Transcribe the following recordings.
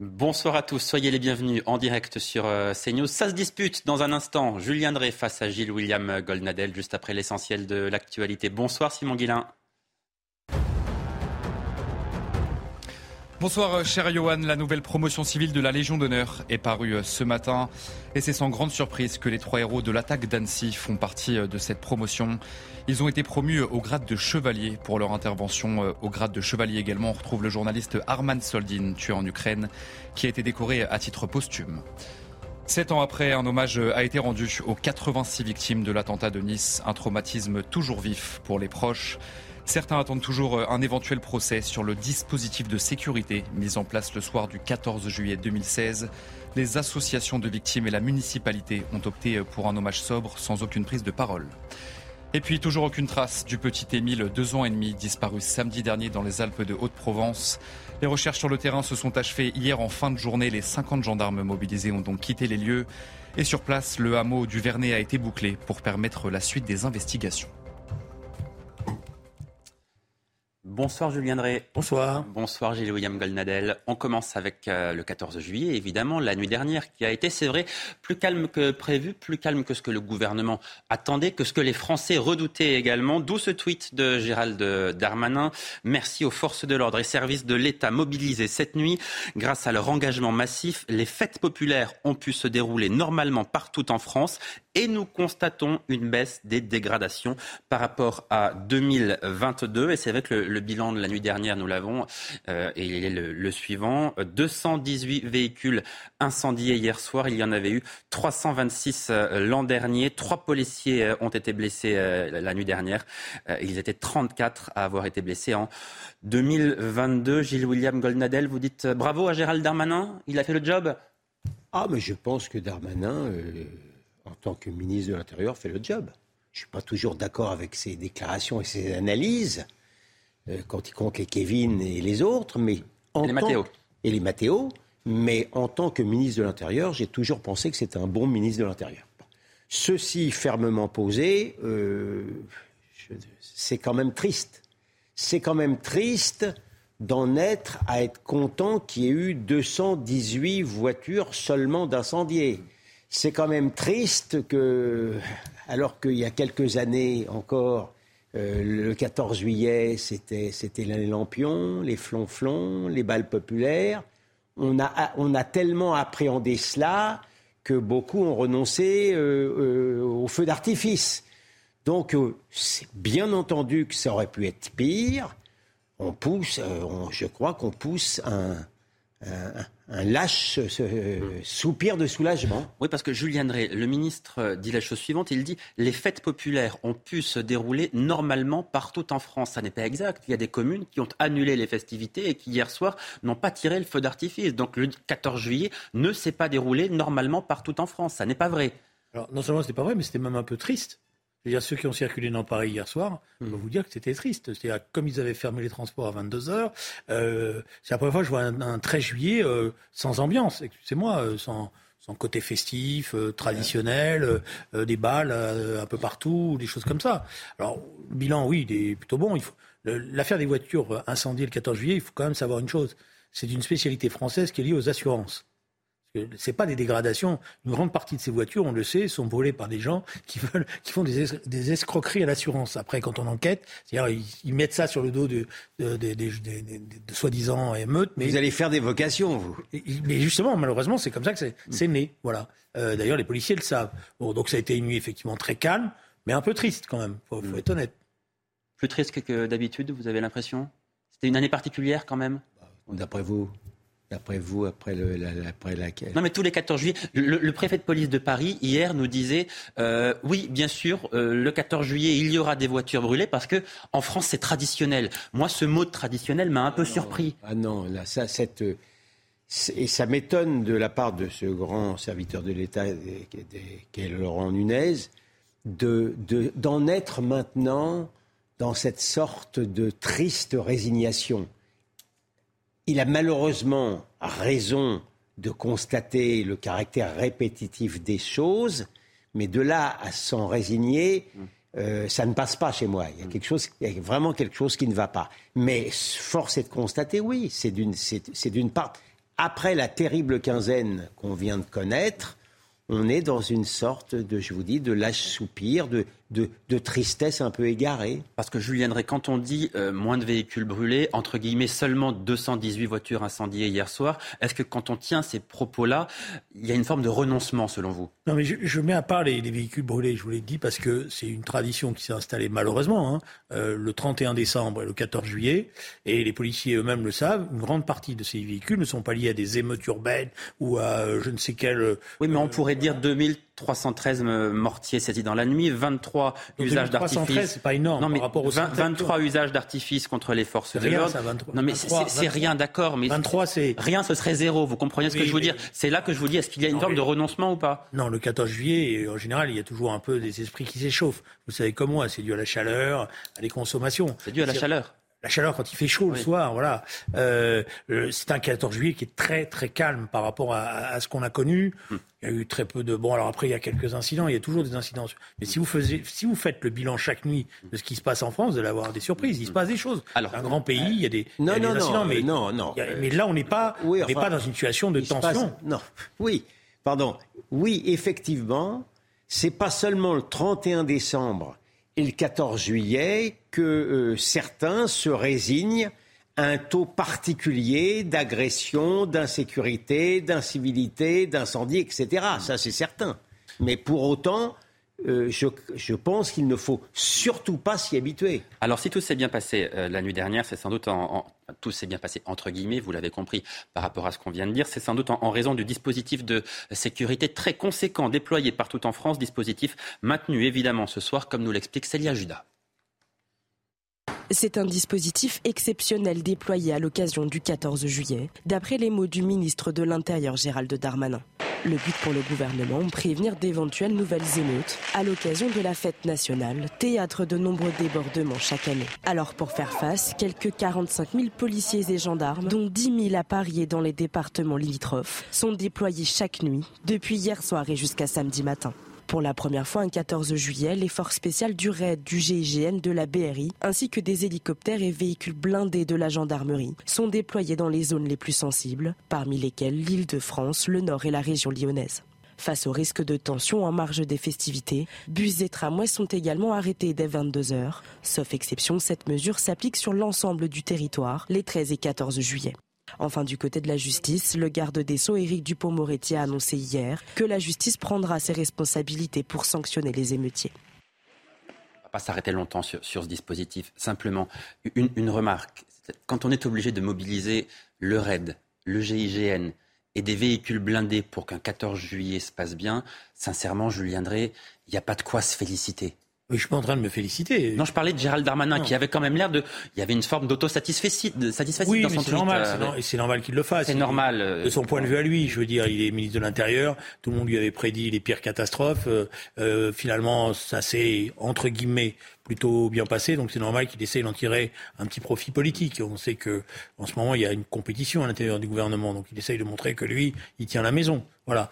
Bonsoir à tous, soyez les bienvenus en direct sur euh, CNews. Ça se dispute dans un instant. Julien Drey face à Gilles William Goldnadel, juste après l'essentiel de l'actualité. Bonsoir Simon Guillain. Bonsoir euh, cher Johan, la nouvelle promotion civile de la Légion d'honneur est parue euh, ce matin et c'est sans grande surprise que les trois héros de l'attaque d'Annecy font partie euh, de cette promotion. Ils ont été promus au grade de chevalier pour leur intervention. Au grade de chevalier également, on retrouve le journaliste Arman Soldin, tué en Ukraine, qui a été décoré à titre posthume. Sept ans après, un hommage a été rendu aux 86 victimes de l'attentat de Nice, un traumatisme toujours vif pour les proches. Certains attendent toujours euh, un éventuel procès sur le dispositif de sécurité mis en place le soir du 14 juillet 2016. Les associations de victimes et la municipalité ont opté euh, pour un hommage sobre sans aucune prise de parole. Et puis toujours aucune trace du petit Émile, deux ans et demi, disparu samedi dernier dans les Alpes de Haute-Provence. Les recherches sur le terrain se sont achevées hier en fin de journée. Les 50 gendarmes mobilisés ont donc quitté les lieux. Et sur place, le hameau du Vernet a été bouclé pour permettre la suite des investigations. Bonsoir Julien Drey. Bonsoir. Bonsoir Gilles William Goldnadel. On commence avec euh, le 14 juillet, évidemment, la nuit dernière qui a été, c'est vrai, plus calme que prévu, plus calme que ce que le gouvernement attendait, que ce que les Français redoutaient également. D'où ce tweet de Gérald Darmanin. Merci aux forces de l'ordre et services de l'État mobilisés cette nuit. Grâce à leur engagement massif, les fêtes populaires ont pu se dérouler normalement partout en France et nous constatons une baisse des dégradations par rapport à 2022. Et c'est vrai que le, bilan de la nuit dernière, nous l'avons, euh, et il est le, suivant. 218 véhicules incendiés hier soir. Il y en avait eu 326 euh, l'an dernier. Trois policiers euh, ont été blessés la nuit dernière. ils étaient 34 à avoir été blessés en 2022. Gilles William Goldnadel, vous dites bravo à Gérald Darmanin. Il a fait le job. Ah, mais je pense que Darmanin en tant que ministre de l'Intérieur, fait le job. Je ne suis pas toujours d'accord avec ses déclarations et ses analyses, euh, quand il compte les Kevin et les autres, mais en et les Et les Mathéo. Mais en tant que ministre de l'Intérieur, j'ai toujours pensé que c'était un bon ministre de l'Intérieur. Ceci fermement posé, euh, c'est quand même triste. C'est quand même triste d'en être à être content qu'il y ait eu 218 voitures seulement d'incendiés c'est quand même triste que, alors qu'il y a quelques années encore, euh, le 14 juillet, c'était, les lampions, les flonflons, les balles populaires. On a, tellement appréhendé cela que beaucoup ont renoncé euh, euh, au feu d'artifice. Donc, c'est bien entendu que ça aurait pu être pire. On pousse, je crois qu'on pousse un, lâche soupir de soulagement. Oui, parce que Julien Drey, le ministre, dit la chose suivante. Il dit les fêtes populaires ont pu se dérouler normalement partout en France. Ça n'est pas exact. Il y a des communes qui ont annulé les festivités et qui hier soir n'ont pas tiré le feu d'artifice. Donc le 14 juillet ne s'est pas déroulé normalement partout en France. Ça n'est pas vrai. Alors non seulement ce n'est pas vrai, mais c'était même un peu triste. C'est-à-dire ceux qui ont circulé dans Paris hier soir, je peux hmm. vous dire que c'était triste. C'est-à-dire comme ils avaient fermé les transports à 22 heures, euh, c'est la première fois que je vois un, 13 juillet euh, sans ambiance. Excusez-moi, euh, sans, sans côté festif, euh, traditionnel, des balles un peu partout, des choses comme ça. Alors le bilan, oui, il est plutôt bon. Il faut l'affaire des voitures incendiées le 14 juillet. Il faut quand même savoir une chose. C'est une spécialité française qui est liée aux assurances. C'est pas des dégradations. Une grande partie de ces voitures, on le sait, sont volées par des gens qui veulent, qui font des, escroqueries à l'assurance. Après, quand on enquête, c'est-à-dire ils, mettent ça sur le dos de, de, soi-disant émeutes. Mais vous allez faire des vocations, vous. Mais justement, malheureusement, c'est comme ça que c'est né. Voilà. Euh, d'ailleurs, les policiers le savent. Bon, donc ça a été une nuit effectivement très calme, mais un peu triste quand même. Faut, faut mm. être honnête. Plus triste que d'habitude, vous avez l'impression? C'était une année particulière quand même? D'après vous? D'après vous, après, le, la, après laquelle Non, mais tous les 14 juillet, le, préfet de police de Paris, hier, nous disait euh, oui, bien sûr, euh, le 14 juillet, il y aura des voitures brûlées parce que en France, c'est traditionnel. Moi, ce mot de traditionnel m'a un peu surpris. Ah non, là, ça, cette. Et ça m'étonne de la part de ce grand serviteur de l'État qu'est Laurent Nunez d'en de, d'en être maintenant dans cette sorte de triste résignation il a malheureusement raison de constater le caractère répétitif des choses, mais de là à s'en résigner, euh, ça ne passe pas chez moi. Il y a quelque chose, il y a vraiment quelque chose qui ne va pas. Mais force est de constater, oui, c'est d'une, c'est, d'une part. après la terrible quinzaine qu'on vient de connaître, on est dans une sorte de, je vous dis, de lâche soupir, de, de, tristesse un peu égarée. Parce que Julien Drey, quand on dit euh, moins de véhicules brûlés, entre guillemets seulement 218 voitures incendiées hier soir, est-ce que quand on tient ces propos-là, il y a une forme de renoncement selon vous? Non mais je, mets à part les, véhicules brûlés, je vous l'ai dit, parce que c'est une tradition qui s'est installée malheureusement, hein, euh, le 31 décembre et le 14 juillet, et les policiers eux-mêmes le savent, une grande partie de ces véhicules ne sont pas liés à des émeutes urbaines ou à euh, je ne sais quel... oui mais on pourrait dire 2000 313 mortiers saisis dans la nuit, 23 usages d'artifice. c'est pas énorme non, mais par rapport aux 23 usages d'artifice contre les forces de l'ordre. Non, mais c'est rien, d'accord, mais 23, c'est rien, ce serait zéro. Vous comprenez ce que je veux dire? C'est là que je vous dis, est-ce qu'il y a une forme de renoncement ou pas? Non, le 14 juillet, en général, il y a toujours un peu des esprits qui s'échauffent. Vous savez comme moi, c'est dû à la chaleur, à les consommations. C'est dû à la chaleur la chaleur quand il fait chaud le soir, voilà. Euh, c'est un 14 juillet qui est très très calme par rapport à, ce qu'on a connu. Hmm. Il y a eu très peu de bon. Alors après, il y a quelques incidents. Il y a toujours des incidents. Mais si vous faisiez, si vous faites le bilan chaque nuit de ce qui se passe en France, vous allez avoir des surprises. Il se passe des choses. Alors, un grand pays, il y a des, non, non, incidents, non, mais non, non. mais là, on n'est pas, on n'est pas dans une situation de tension. non, oui, pardon. Oui, effectivement, c'est pas seulement le 31 décembre et le 14 juillet que euh, certains se résignent à un taux particulier d'agression, d'insécurité, d'incivilité, d'incendie, etc. Ça, c'est certain. Mais pour autant, euh, je, pense qu'il ne faut surtout pas s'y habituer. Alors, si tout s'est bien passé euh, la nuit dernière, c'est sans doute en, tout s'est bien passé entre guillemets, vous l'avez compris par rapport à ce qu'on vient de dire, c'est sans doute en, raison du dispositif de sécurité très conséquent déployé partout en France, dispositif maintenu évidemment ce soir, comme nous l'explique Célia Judas. C'est un dispositif exceptionnel déployé à l'occasion du 14 juillet, d'après les mots du ministre de l'Intérieur Gérald Darmanin. Le but pour le gouvernement, prévenir d'éventuelles nouvelles émeutes à l'occasion de la fête nationale, théâtre de nombreux débordements chaque année. Alors pour faire face, quelques 45 000 policiers et gendarmes, dont 10 000 à Paris dans les départements limitrophes, sont déployés chaque nuit, depuis hier soir et jusqu'à samedi matin. Pour la première fois, un 14 juillet, les forces spéciales du RAID, du GIGN, de la BRI, ainsi que des hélicoptères et véhicules blindés de la gendarmerie, sont déployés dans les zones les plus sensibles, parmi lesquelles l'île de France, le Nord et la région lyonnaise. Face au risque de tension en marge des festivités, bus et tramways sont également arrêtés dès 22h. Sauf exception, cette mesure s'applique sur l'ensemble du territoire les 13 et 14 juillet. Enfin, du côté de la justice, le garde des Sceaux, Éric Dupont-Moretti, a annoncé hier que la justice prendra ses responsabilités pour sanctionner les émeutiers. On ne va pas s'arrêter longtemps sur, ce dispositif. Simplement, une, remarque. Quand on est obligé de mobiliser le RAID, le GIGN et des véhicules blindés pour qu'un 14 juillet se passe bien, sincèrement, Julien Drey, il n'y a pas de quoi se féliciter. Oui, je suis pas en train de me féliciter. Non, je parlais de Gérald Darmanin, qui avait quand même l'air de. Il y avait une forme d'autosatisfaction oui, dans son c'est normal, euh, c'est normal qu'il le fasse. C'est normal. Euh, de son point de vue à lui, je veux dire, il est ministre de l'Intérieur. Tout le monde lui avait prédit les pires catastrophes. Euh, finalement, ça s'est entre guillemets plutôt bien passé, donc c'est normal qu'il essaye d'en tirer un petit profit politique. On sait que en ce moment il y a une compétition à l'intérieur du gouvernement, donc il essaye de montrer que lui, il tient la maison. Voilà.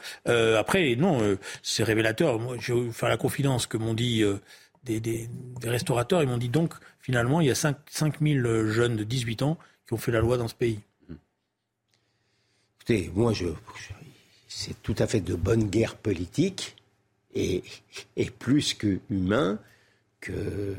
après, non, c'est révélateur. Moi, je vais faire la confidence que m'ont dit des, restaurateurs. Ils m'ont dit donc, finalement, il y a 5, 000 jeunes de 18 ans qui ont fait la loi dans ce pays. Écoutez, moi, je, c'est tout à fait de bonne guerre politique et, et plus que humain que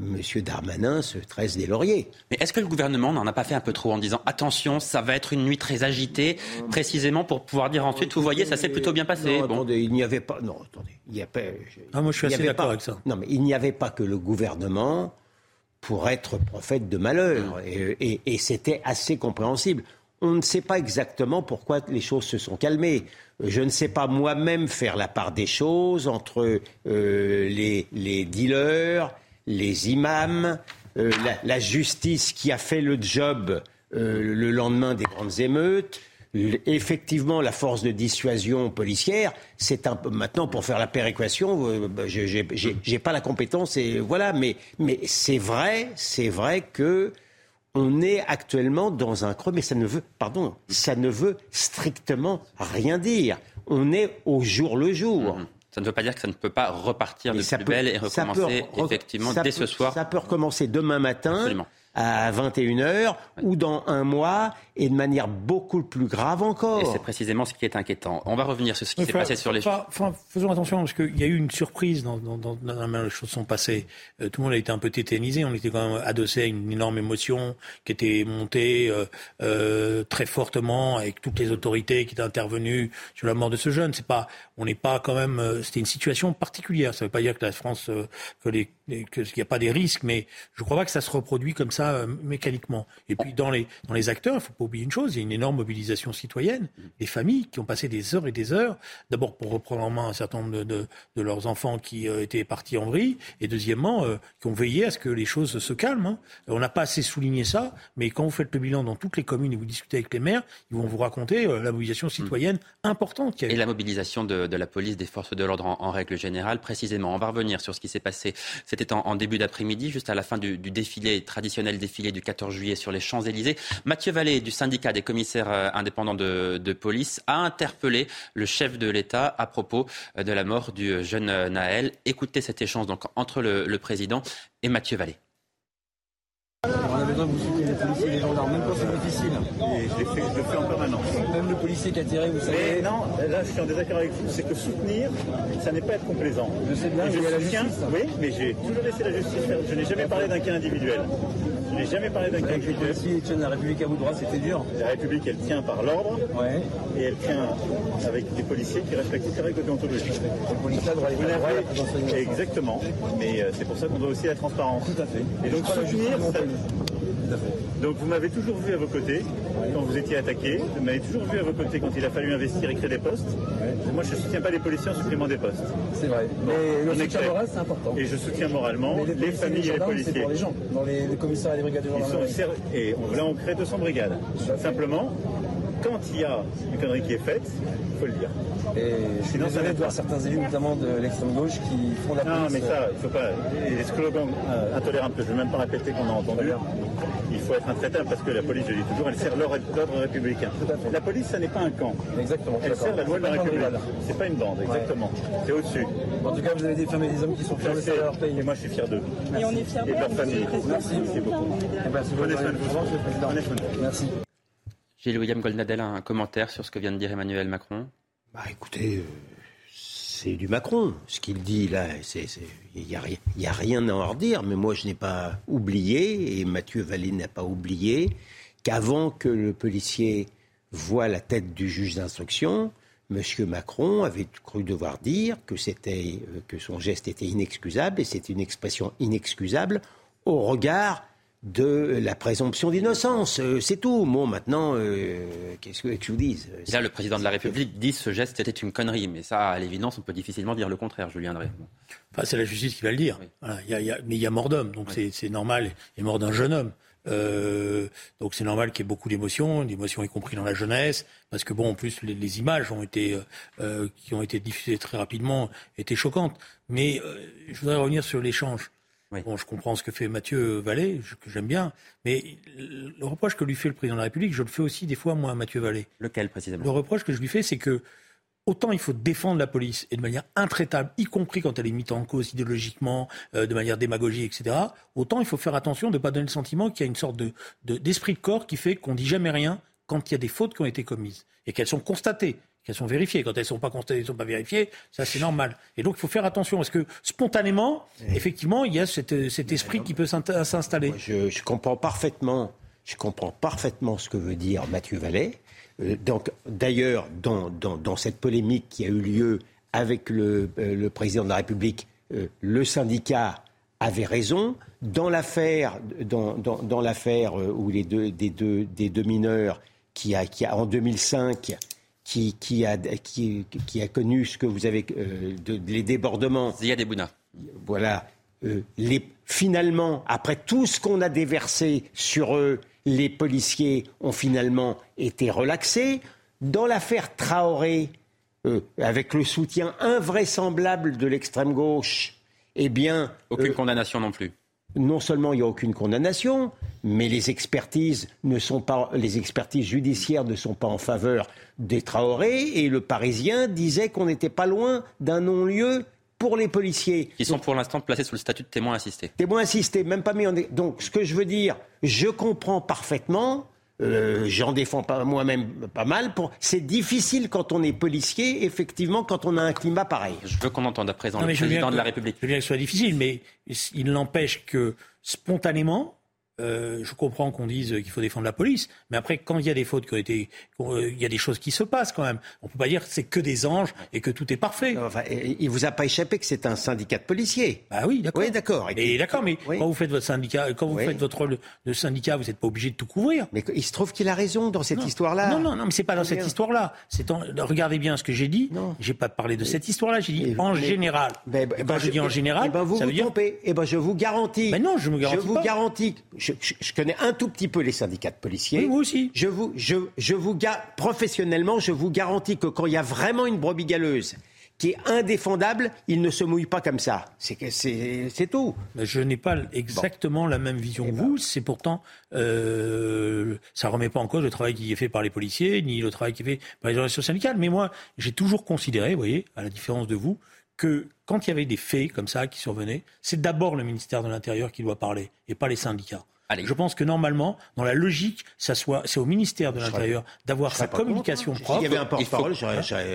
M. Darmanin se tresse des lauriers. Mais est-ce que le gouvernement n'en a pas fait un peu trop en disant attention, ça va être une nuit très agitée, précisément pour pouvoir dire ensuite, vous voyez, ça s'est plutôt bien passé. Non, attendez, il n'y avait pas. Non, attendez, il n'y a pas. Ah, moi, je suis assez d'accord avec ça. Non, mais il n'y avait pas que le gouvernement pour être prophète de malheur, et, c'était assez compréhensible. On ne sait pas exactement pourquoi les choses se sont calmées. Je ne sais pas moi-même faire la part des choses entre euh, les, les dealers les imams, euh, la, justice qui a fait le job euh, le lendemain des grandes émeutes. Effectivement, la force de dissuasion policière, c'est un peu maintenant pour faire la péréquation. Euh, bah, j'ai pas la compétence et voilà, mais mais c'est vrai, c'est vrai que on est actuellement dans un creux, mais ça ne veut, pardon, ça ne veut strictement rien dire. On est au jour le jour. Mm-hmm. Ça ne veut pas dire que ça ne peut pas repartir de plus belle et recommencer effectivement dès ce soir. Ça peut recommencer demain matin. À 21h ou dans un mois et de manière beaucoup plus grave encore. Et c'est précisément ce qui est inquiétant. On va revenir sur ce qui s'est passé sur les... Faisons attention, parce qu'il y a eu une surprise dans, dans, dans, dans les choses sont passées. Euh, tout le monde a été un peu tétanisé, on était quand même adossé à une énorme émotion qui était montée euh, euh, très fortement avec toutes les autorités qui étaient intervenues sur la mort de ce jeune. C'est pas, on n'est pas quand même, euh, c'était une situation particulière. Ça ne veut pas dire que la France, que les qu'il n'y a pas des risques, mais je ne crois pas que ça se reproduit comme ça euh, mécaniquement. Et puis dans les, dans les acteurs, il ne faut pas oublier une chose, il y a une énorme mobilisation citoyenne, des familles qui ont passé des heures et des heures, d'abord pour reprendre en main un certain nombre de, de, leurs enfants qui euh, étaient partis en vrille, et deuxièmement, euh, qui ont veillé à ce que les choses se calment. Hein. On n'a pas assez souligné ça, mais quand vous faites le bilan dans toutes les communes et vous discutez avec les maires, ils vont vous raconter la mobilisation citoyenne importante. Et la mobilisation de, de, la police, des forces de l'ordre en, en, règle générale, précisément. On va revenir sur ce qui s'est passé. C'était en, en début d'après-midi, juste à la fin du, du, défilé, traditionnel défilé du 14 juillet sur les Champs-Élysées. Mathieu Vallée, du syndicat des commissaires euh, indépendants de, police, a interpellé le chef de l'État à propos euh, de la mort du jeune euh, Naël. Écoutez cet échange entre le président et Mathieu Vallée. On a besoin que vous souteniez les policiers et les gendarmes, même quand c'est difficile. Et je, le fais en permanence. Même le policier qui a tiré, vous savez. Mais non, là je suis en désaccord avec vous, c'est que soutenir, ça n'est pas être complaisant. Je sais bien, je la justice. Oui, mais j'ai toujours laissé la justice faire. Je n'ai jamais parlé d'un cas individuel. Je n'ai jamais parlé d'un cas individuel. policiers tiennent la République à bout de bras, c'était dur. La République, elle tient par l'ordre Ouais. et elle tient avec des policiers qui respectent toutes les règles administrative. Exactement, mais euh, c'est pour ça qu'on doit aussi la transparence. Tout à fait. Et donc soutenir, ça- Donc vous m'avez toujours vu à vos côtés quand vous étiez attaqué. Vous m'avez toujours vu à vos côtés quand il a fallu investir et créer des postes. Moi, je ne soutiens pas les policiers en supprimant des postes. C'est vrai. Mais on le soutien moral, c'est important. Et je soutiens moralement les, familles et les C'est policiers. pour les gens. Dans les, les commissariats et les brigades de Ils sont gendarmerie. et on, là, on crée 200 brigades. Simplement, quand il y a une connerie qui est faite, il faut le dire. Et je suis Sinon, désolé va de voir certains élus, notamment de l'extrême gauche, qui font la Non, police. mais ça, il faut pas. Les slogans euh, intolérables que je ne vais même pas répéter qu'on a entendus, il faut être intraitable parce que la police, je dis toujours, elle sert l'ordre républicain. Tout à fait. La police, ça n'est pas un camp. Exactement. Elle sert la loi de la République. C'est pas une bande, exactement. C'est au-dessus. En tout cas, vous avez des femmes et des hommes qui sont fiers de Je leur pays. et moi je suis fier d'eux. Et on est fiers Et de leur famille. Merci. Merci beaucoup. De vous. Merci. Gilles William Goldnadel, un commentaire sur ce que vient de dire Emmanuel Macron Bah écoutez, euh, c'est du Macron. Ce qu'il dit là, il n'y a, rien- a à en redire. Mais moi, je n'ai pas oublié, et Mathieu Vallée n'a pas oublié, qu'avant que le policier voie la tête du juge d'instruction, M. Macron avait cru devoir dire que, euh, que son geste était inexcusable, et c'est une expression inexcusable au regard de la présomption d'innocence. Euh, c'est tout. Bon, maintenant, euh, qu'est-ce que, que je vous dise Et Là, le président de la République dit ce geste était une connerie. Mais ça, à l'évidence, on peut difficilement dire le contraire, Julien Drey. Enfin, c'est la justice qui va le dire. Oui. Voilà, il y a- il y a- mais il y a mort d'homme, donc c'est- c'est normal. Il est mort d'un jeune homme. Euh, donc c'est normal qu'il y ait beaucoup d'émotions, d'émotions y compris dans la jeunesse, parce que bon, en plus les, les images ont été euh, euh, qui ont été diffusées très rapidement étaient choquantes. Mais euh, je voudrais revenir sur l'échange. Oui. Bon, je comprends ce que fait Mathieu Vallée, que j'aime bien, mais le reproche que lui fait le président de la République, je le fais aussi des fois moi à Mathieu Vallée. Lequel précisément? Le reproche que je lui fais, c'est que autant il faut défendre la police et de manière intraitable, y compris quand elle est mise en cause idéologiquement, euh, de manière démagogique, etc. Autant il faut faire attention de ne pas donner le sentiment qu'il y a une sorte de, de- d'esprit de corps qui fait qu'on dit jamais rien quand il y a des fautes qui ont été commises et qu'elles sont constatées. Qu'elles sont vérifiées. Quand elles ne sont pas constatées, elles ne sont pas vérifiées, ça c'est normal. Et donc il faut faire attention parce que spontanément, effectivement, il y a cet, cet esprit qui peut s'installer? Je, je comprends parfaitement, je comprends parfaitement ce que veut dire Mathieu Vallet. Euh, donc, d'ailleurs, dans, dans, dans cette polémique qui a eu lieu avec le, euh, le président de la République, euh, le syndicat avait raison. Dans l'affaire, dans, dans, dans l'affaire où les deux, des, deux, des deux mineurs qui a, qui a en 2005 qui, qui, a, qui, qui a connu ce que vous avez, euh, de- les débordements Ebouna. voilà, euh, les, finalement, après tout ce qu'on a déversé sur eux, les policiers ont finalement été relaxés. Dans l'affaire Traoré, euh, avec le soutien invraisemblable de l'extrême gauche, eh bien, Aucune euh, condamnation non plus. Non seulement il n'y a aucune condamnation, mais les expertises ne sont pas, les expertises judiciaires ne sont pas en faveur des Traoré, et le Parisien disait qu'on n'était pas loin d'un non-lieu pour les policiers. Qui sont pour l'instant placés sous le statut de témoin assisté. Témoin insisté, même pas mis en. Donc, ce que je veux dire, je comprends parfaitement Euh, J'en défends pas moi-même pas mal. Pour... C'est difficile quand on est policier, effectivement, quand on a un climat pareil. Je veux qu'on entende à présent le président de la République. Je veux bien que ce soit difficile, mais il n'empêche que spontanément, euh, je comprends qu'on dise qu'il faut défendre la police, mais après, quand il y a des fautes qui ont été, euh, il y a des choses qui se passent quand même. On peut pas dire que c'est que des anges et que tout est parfait. Enfin, il vous a pas échappé que c'est un syndicat de policiers. Bah oui, d'accord. Oui, d'accord. Et d'accord, mais quand vous faites votre syndicat, quand vous faites votre rôle de syndicat, vous n'êtes pas obligé de tout couvrir. Mais il se trouve qu'il a raison dans cette histoire-là. Non, non, non, mais c'est pas dans cette histoire-là. C'est regardez bien ce que j'ai dit. Non. J'ai pas parlé de cette histoire-là. J'ai dit en général. Ben, ben, quand je, dis en général, ben, vous ça vous veut dire. Trompez. Eh ben, je vous garantis. Mais non, je me garantis Je vous garantis. Je, je connais un tout petit peu les syndicats de policiers. Oui, moi aussi. Je vous, je, je vous professionnellement, je vous garantis que quand il y a vraiment une brebis galeuse qui est indéfendable, il ne se mouille pas comme ça. C'est tout. Je n'ai pas exactement la même vision que vous. C'est pourtant, euh, ça remet pas en cause le travail qui est fait par les policiers, ni le travail qui est fait par les organisations syndicales. Mais moi, j'ai toujours considéré, vous voyez, à la différence de vous, que quand il y avait des faits comme ça qui survenaient, c'est d'abord le ministère de l'Intérieur qui doit parler, et pas les syndicats. Je pense que normalement, dans la logique, ça soit, c'est au ministère de l'Intérieur d'avoir sa communication propre. Il y avait un porte-parole,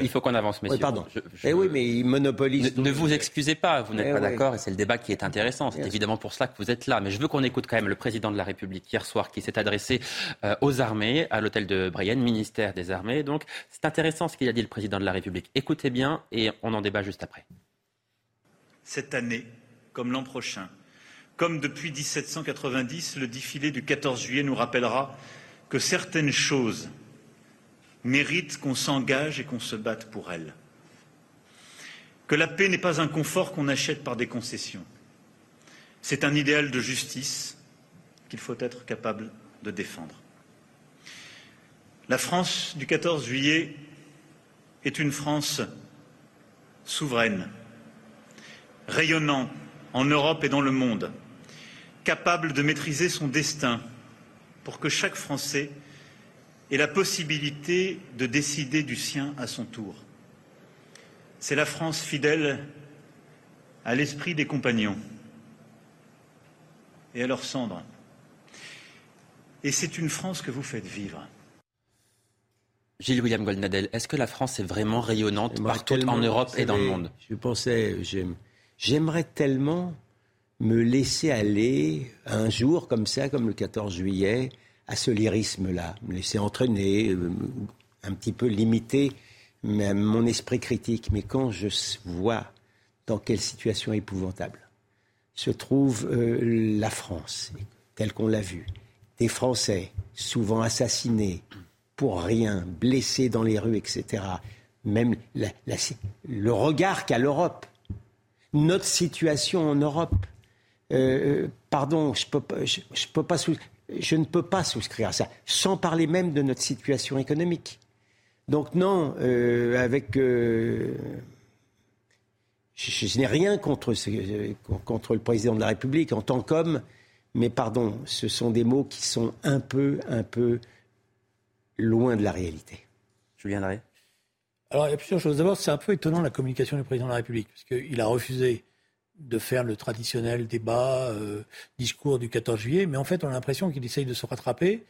il faut, qu'on avance, messieurs. Oui, pardon. eh oui, mais il monopolise. Ne, vous excusez pas, vous n'êtes eh pas d'accord, et c'est le débat qui est intéressant. C'est évidemment pour cela que vous êtes là. Mais je veux qu'on écoute quand même le président de la République hier soir, qui s'est adressé euh, aux armées, à l'hôtel de Brienne, ministère des Armées. Donc, c'est intéressant ce qu'il a dit le président de la République. Écoutez bien, et on en débat juste après. Cette année, comme l'an prochain, comme depuis 1790, le défilé du 14 juillet nous rappellera que certaines choses méritent qu'on s'engage et qu'on se batte pour elles. Que la paix n'est pas un confort qu'on achète par des concessions. C'est un idéal de justice qu'il faut être capable de défendre. La France du 14 juillet est une France souveraine, rayonnant en Europe et dans le monde capable de maîtriser son destin pour que chaque Français ait la possibilité de décider du sien à son tour. C'est la France fidèle à l'esprit des compagnons et à leurs cendres. Et c'est une France que vous faites vivre. Gilles William Goldnadel, est-ce que la France est vraiment rayonnante partout en Europe et dans le monde? Je pensais, j'aimerais tellement me laisser aller un jour comme ça, comme le 14 juillet, à ce lyrisme-là, me laisser entraîner, euh, un petit peu limiter mon esprit critique. Mais quand je vois dans quelle situation épouvantable se trouve euh, la France, telle qu'on l'a vue, des Français souvent assassinés pour rien, blessés dans les rues, etc. Même le regard qu'a l'Europe, notre situation en Europe, euh, pardon, je, peux, je, peux pas je ne peux pas souscrire à ça, sans parler même de notre situation économique. Donc non, euh, avec... Euh, je, n'ai rien contre, contre le président de la République en tant qu'homme, mais pardon, ce sont des mots qui sont un peu, un peu loin de la réalité. Julien Drey Alors, il y a plusieurs choses. D'abord, c'est un peu étonnant la communication du président de la République, parce qu'il a refusé de faire le traditionnel débat, euh, discours du 14 juillet, mais en fait, on a l'impression qu'il essaye de se rattraper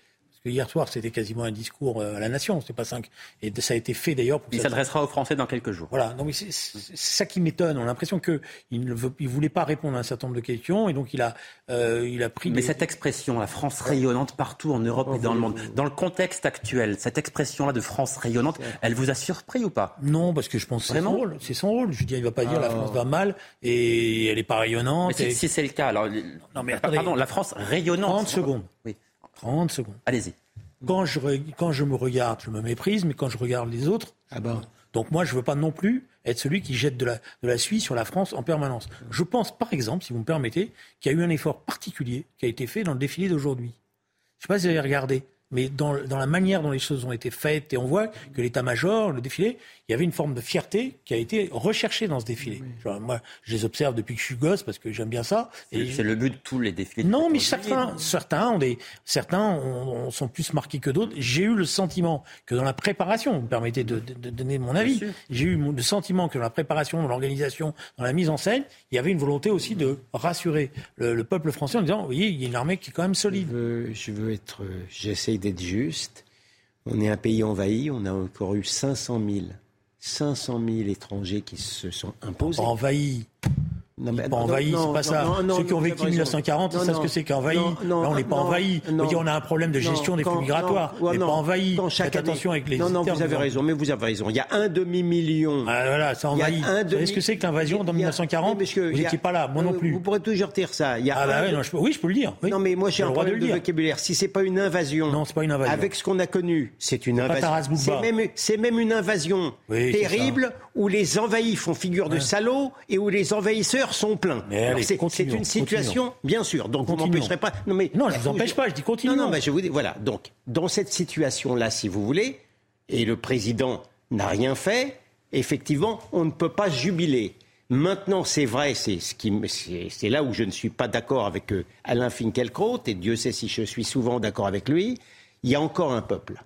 hier soir, c'était quasiment un discours euh, à la nation, c'était pas cinq. Et ça a été fait d'ailleurs. Il s'adressera aux Français dans quelques jours. Voilà. Donc c'est ça qui m'étonne. On a l'impression qu'il ne veut, il voulait pas répondre à un certain nombre de questions, et donc il a, euh, il a pris. Mais cette expression, la France rayonnante partout en Europe et dans le monde, dans le contexte actuel, cette expression-là de France rayonnante, elle vous a surpris ou pas? Non, parce que je pense que c'est son rôle. C'est son rôle. Je veux dire, il va pas dire la ah. France va mal et elle est pas rayonnante. Mais si, c'est le cas, alors. Non mais attendez, pardon, la France rayonnante. 30 secondes. Oui. 30 secondes. Allez-y. Quand je, quand je me regarde, je me méprise, mais quand je regarde les autres, ah ben. donc moi, je ne veux pas non plus être celui qui jette de la, de la suie sur la France en permanence. Je pense, par exemple, si vous me permettez, qu'il y a eu un effort particulier qui a été fait dans le défilé d'aujourd'hui. Je ne sais pas si vous avez regardé mais dans, dans, la manière dont les choses ont été faites, et on voit que l'état-major, le défilé, il y avait une forme de fierté qui a été recherchée dans ce défilé. moi, je les observe depuis que je suis gosse parce que j'aime bien ça. C'est le but de tous les défilés. non, mais certains, certains, ont des, certains sont plus marqués que d'autres. J'ai eu le sentiment que dans la préparation, vous me permettez de, de, donner mon avis, j'ai eu le sentiment que dans la préparation, dans l'organisation, dans la mise en scène, il y avait une volonté aussi de rassurer le, peuple français en disant, vous voyez, il y a une armée qui est quand même solide. Je veux, je veux être, j'essaye d'être juste. On est un pays envahi, on a encore eu 500 000, 500 000 étrangers qui se sont imposés. Envahi. Non, mais pas envahi, c'est pas ça. Ceux qui ont vécu 1940, ils savent ce que c'est qu'envahi. Là, on n'est pas envahi. On a un problème de gestion des flux migratoires. On n'est pas envahi. Faites attention avec les Non, non, vous avez raison, mais vous avez raison. Il y a un demi-million. Ah, voilà, c'est envahi. Vous ce que c'est que l'invasion dans 1940 Vous n'étiez pas là, moi non plus. Vous pourrez toujours dire ça. Ah, bah oui, je peux le dire. Non, mais moi, j'ai un problème de vocabulaire. Si c'est pas une invasion. Non, c'est pas une invasion. Avec ce qu'on a connu, c'est une invasion. C'est même une invasion terrible où les envahis font figure de salauds et où les envahisseurs sont pleins. C'est une situation, bien sûr. Donc vous m'empêcherez pas. Non, mais non, je vous empêche pas. Je dis continue. Non, non, mais je vous dis voilà. Donc dans cette situation-là, si vous voulez, et le président n'a rien fait, effectivement, on ne peut pas jubiler. Maintenant, c'est vrai, c'est ce qui, c'est là où je ne suis pas d'accord avec euh, Alain Finkielkraut, et Dieu sait si je suis souvent d'accord avec lui. Il y a encore un peuple.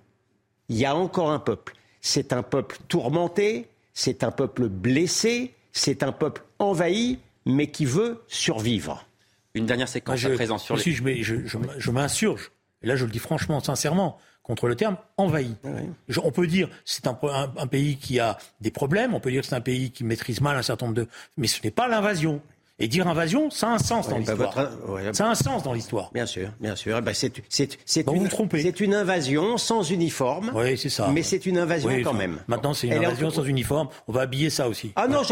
Il y a encore un peuple. C'est un peuple tourmenté, c'est un peuple blessé, c'est un peuple envahi, mais qui veut survivre. Une dernière séquence à présent sur les... je, je, m'insurge, et là je le dis franchement, sincèrement, contre le terme envahi. Ah on peut dire c'est un, un, pays qui a des problèmes, on peut dire que c'est un pays qui maîtrise mal un certain nombre de... Mais ce n'est pas l'invasion. Et dire invasion, ça a un sens dans bah, l'histoire. ça a un sens dans l'histoire. Bien sûr, bien sûr. Eh ben, c'est une, une invasion sans uniforme. Oui, c'est ça. Mais c'est une invasion quand même. Maintenant, c'est une invasion sans uniforme. On va habiller ça aussi. Ah non,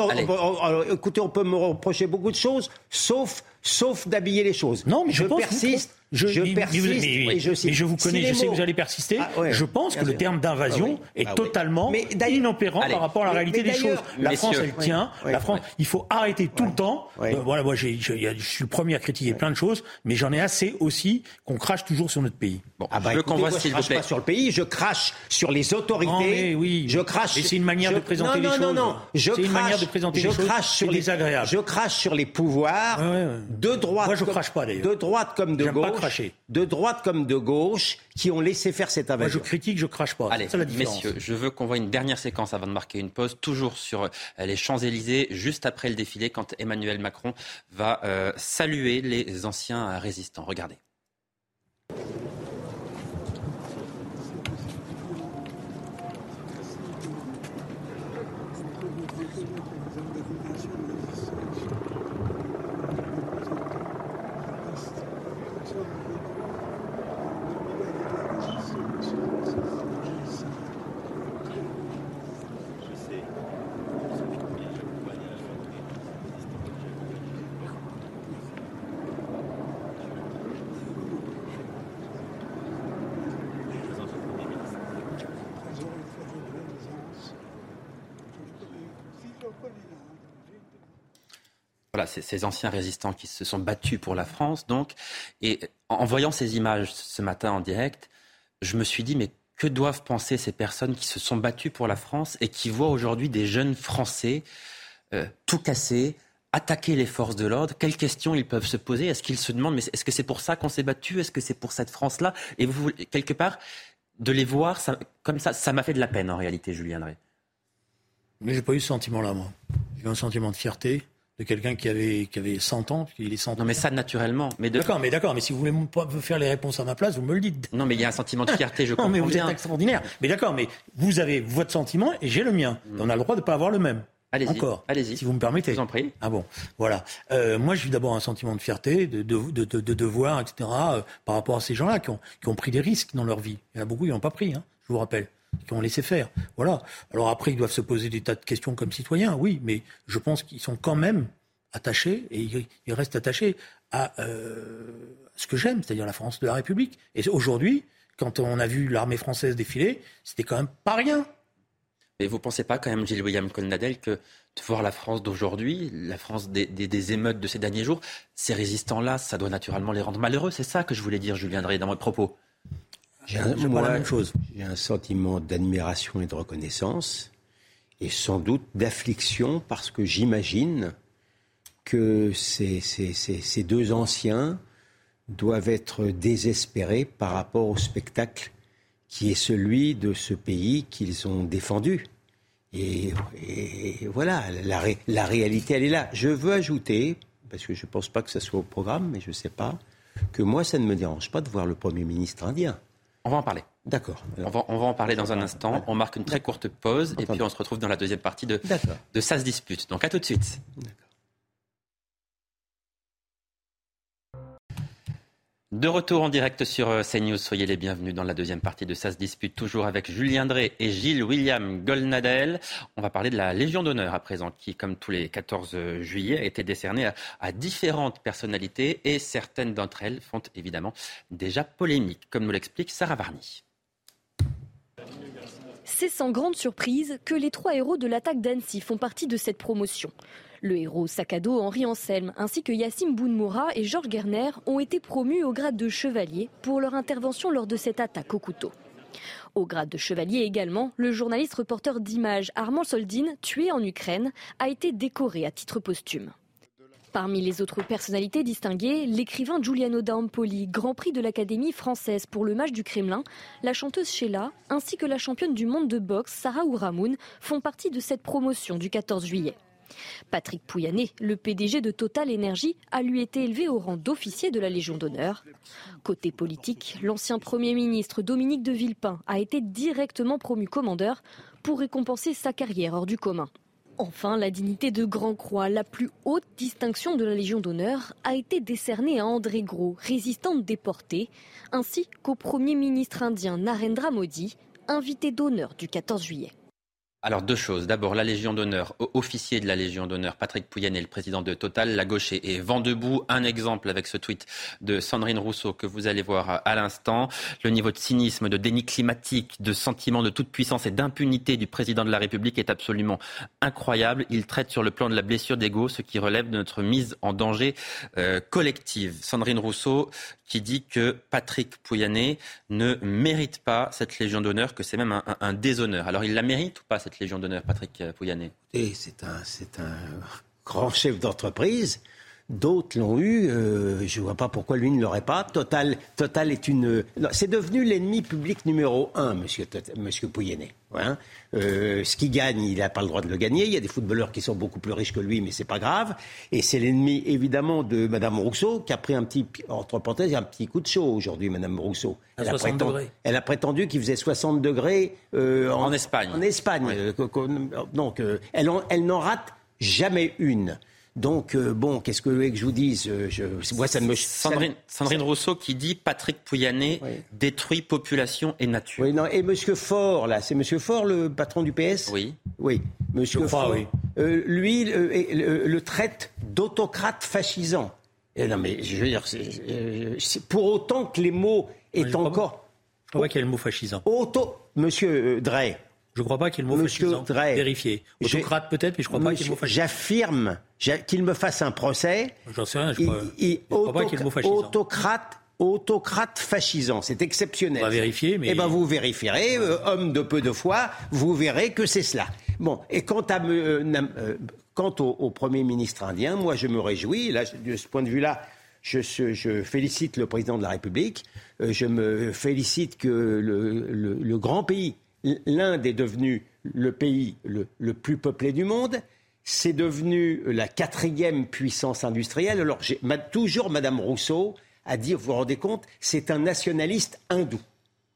écoutez, on peut me reprocher beaucoup de choses, sauf, sauf d'habiller les choses. Non, mais je, je persiste. Je, je persiste mais, je, je vous connais, je sais que vous allez persister. Ah, je pense que le terme d'invasion ah est ah totalement inopérant par rapport à la réalité des choses. La France, elle tient. La France, il faut arrêter tout le temps. Euh, voilà, moi, je suis le premier à critiquer plein de choses, mais j'en ai assez aussi qu'on crache toujours sur notre pays. Bon, bah, je qu'on voit s'il vous plaît. Pas sur le pays, je crache sur les autorités. oui, je crache. Et c'est une manière de présenter les choses. Non, non, non. C'est une manière de présenter les choses. Sur les agréables. Je crache sur les pouvoirs de droite. Moi, je crache pas d'ailleurs. De droite comme de gauche de droite comme de gauche, qui ont laissé faire cette invasion. Moi, je critique, je crache pas. Allez, messieurs, je veux qu'on voit une dernière séquence avant de marquer une pause, toujours sur euh, les Champs-Élysées, juste après le défilé, quand Emmanuel Macron va euh, saluer les anciens résistants. Regardez. Voilà, ces anciens résistants qui se sont battus pour la France, donc. Et en voyant ces images ce matin en direct, je me suis dit, mais que doivent penser ces personnes qui se sont battues pour la France et qui voient aujourd'hui des jeunes Français euh, tout casser, attaquer les forces de l'ordre? Quelles questions ils peuvent se poser? Est-ce qu'ils se demandent, mais est-ce que c'est pour ça qu'on s'est battu Est-ce que c'est pour cette France-là? Et vous, quelque part, de les voir comme ça, ça m'a fait de la peine en réalité, Julien Drey. Mais j'ai pas eu ce sentiment-là, moi. J'ai eu un sentiment de fierté, de quelqu'un qui avait, qui avait 100 ans, il est 100 Non, mais ça, naturellement. Mais D'accord, mais d'accord, mais si vous voulez faire les réponses à ma place, vous me le dites. Non, mais il y a un sentiment de fierté, je comprends. Non, mais vous êtes extraordinaire. Mais d'accord, mais vous avez votre sentiment et j'ai le mien. Hmm. On a le droit de ne pas avoir le même. Allez-y. Encore. Allez-y. Si vous me permettez. Je vous en prie. Ah bon. Voilà. Euh, moi, j'ai d'abord un sentiment de fierté, de, de, de, de devoir, etc., euh, par rapport à ces gens-là qui ont, qui ont pris des risques dans leur vie. Il y en a beaucoup qui n'ont pas pris, hein, je vous rappelle qui ont laissé faire. Voilà. Alors après, ils doivent se poser des tas de questions comme citoyens, oui, mais je pense qu'ils sont quand même attachés, et ils restent attachés à euh, ce que j'aime, c'est-à-dire la France de la République. Et aujourd'hui, quand on a vu l'armée française défiler, c'était quand même pas rien. Mais vous ne pensez pas quand même, Gilles William Colnadel, que de voir la France d'aujourd'hui, la France des, des, émeutes de ces derniers jours, ces résistants-là, ça doit naturellement les rendre malheureux. C'est ça que je voulais dire, Julien Drey, dans mes propos. J'ai un, la même chose. J'ai un sentiment d'admiration et de reconnaissance, et sans doute d'affliction, parce que j'imagine que ces, ces, ces, deux anciens doivent être désespérés par rapport au spectacle qui est celui de ce pays qu'ils ont défendu. Et, voilà, la, la, réalité, elle est là. Je veux ajouter, parce que je ne pense pas que ça soit au programme, mais je ne sais pas, que moi, ça ne me dérange pas de voir le Premier ministre indien. On va en parler. D'accord. On va, on va, en parler dans un instant. On marque une très courte pause et puis on se retrouve dans la deuxième partie de, de Ça se dispute. Donc à tout de suite. De retour en direct sur euh, CNews, soyez les bienvenus dans la deuxième partie de Ça se dispute, toujours avec Julien Drey et Gilles William Golnadel. On va parler de la Légion d'honneur à présent, qui, comme tous les 14 juillet, a été décernée à, différentes personnalités et certaines d'entre elles font évidemment déjà polémique, comme nous l'explique Sarah Varny. C'est sans grande surprise que les trois héros de l'attaque d'Annecy font partie de cette promotion. Le héros sac à dos Henri Anselme ainsi que Yassim Bounmoura et Georges Gerner ont été promus au grade de chevalier pour leur intervention lors de cette attaque au couteau. Au grade de chevalier également, le journaliste reporter d'images Armand Soldin, tué en Ukraine, a été décoré à titre posthume. Parmi les autres personnalités distinguées, l'écrivain Giuliano D'Ampoli, Grand Prix de l'Académie française pour le match du Kremlin, la chanteuse Sheila, ainsi que la championne du monde de boxe Sarah Ouramoun font partie de cette promotion du 14 juillet. Patrick Pouyanné, le PDG de Total Energy, a lui été élevé au rang d'officier de la Légion d'honneur. Côté politique, l'ancien Premier ministre Dominique de Villepin a été directement promu commandeur pour récompenser sa carrière hors du commun. Enfin, la dignité de Grand Croix, la plus haute distinction de la Légion d'honneur, a été décernée à André Gros, résistant déporté, ainsi qu'au Premier ministre indien Narendra Modi, invité d'honneur du 14 juillet. Alors deux choses. D'abord, la Légion d'honneur, officier de la Légion d'honneur, Patrick Pouyanné, le président de Total, la gauche est vent debout. Un exemple avec ce tweet de Sandrine Rousseau que vous allez voir à l'instant. Le niveau de cynisme, de déni climatique, de sentiment de toute puissance et d'impunité du président de la République est absolument incroyable. Il traite sur le plan de la blessure d'ego, ce qui relève de notre mise en danger euh, collective. Sandrine Rousseau qui dit que Patrick Pouyanné ne mérite pas cette Légion d'honneur, que c'est même un, un déshonneur. Alors il la mérite ou pas cette Légion d'honneur, Patrick Pouyanné C'est un, c'est un grand chef d'entreprise. D'autres l'ont eu. Euh, je ne vois pas pourquoi lui ne l'aurait pas. Total, Total est une. C'est devenu l'ennemi public numéro un, Monsieur, monsieur. Hein. Euh, ce qu'il gagne, il n'a pas le droit de le gagner. Il y a des footballeurs qui sont beaucoup plus riches que lui, mais c'est pas grave. Et c'est l'ennemi évidemment de Madame Rousseau qui a pris un petit entre parenthèses un petit coup de chaud aujourd'hui, Madame Rousseau. Elle, a prétendu, elle a prétendu qu'il faisait 60 degrés euh, en, Espagne. En Espagne. donc elle, elle n'en rate jamais une. Donc, euh, bon, qu'est-ce que vous voulez que je vous dise euh, je, moi, ça me... Sandrine, Sandrine, Rousseau qui dit Patrick Pouyanné détruit population et nature. Oui, non, et Monsieur Faure, là, c'est Monsieur Faure, le patron du PS Oui. Oui, Monsieur Faure, oui. Euh, lui, le, traite d'autocrate fascisant. Et non, mais je veux dire, c'est pour autant que les mots est encore... Je crois pas qu'il y a le mot fascisant. Auto... Monsieur Drey, je ne crois pas qu'il y ait le mot Monsieur fascisant. Vérifié. Autocrate peut-être, mais je ne crois pas qu'il y ait le mot fascisant. J'affirme qu'il me fasse un procès. J'en sais rien, je crois, fascisant. Autocrate autocrate fascisant. C'est exceptionnel. On va vérifier, mais... Eh bien, vous vérifierez, euh, homme de peu de foi, vous verrez que c'est cela. Bon, et quant, à, euh, euh, quant au, Premier ministre indien, moi, je me réjouis, là, de ce point de vue-là, je, je, félicite le président de la République, je me félicite que le, le, le grand pays l'Inde est devenue le pays le, plus peuplé du monde. C'est devenu la quatrième puissance industrielle. Alors, toujours Madame Rousseau a dit, vous vous rendez compte, c'est un nationaliste hindou.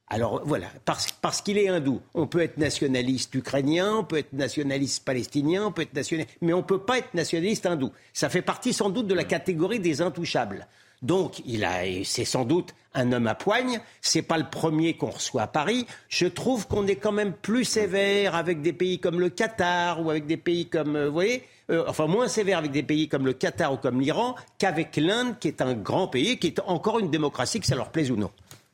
Alors voilà, parce, parce qu'il est hindou, on peut être nationaliste ukrainien, on peut être nationaliste palestinien, on peut être nationaliste, mais on ne peut pas être nationaliste hindou. Ça fait partie sans doute de la catégorie des intouchables. Donc, il a, c'est sans doute un homme à poigne. C'est pas le premier qu'on reçoit à Paris. Je trouve qu'on est quand même plus sévère avec des pays comme le Qatar ou avec des pays comme, euh, vous voyez, euh, enfin moins sévère avec des pays comme le Qatar ou comme l'Iran qu'avec l'Inde, qui est un grand pays, qui est encore une démocratie, que ça leur plaise ou non.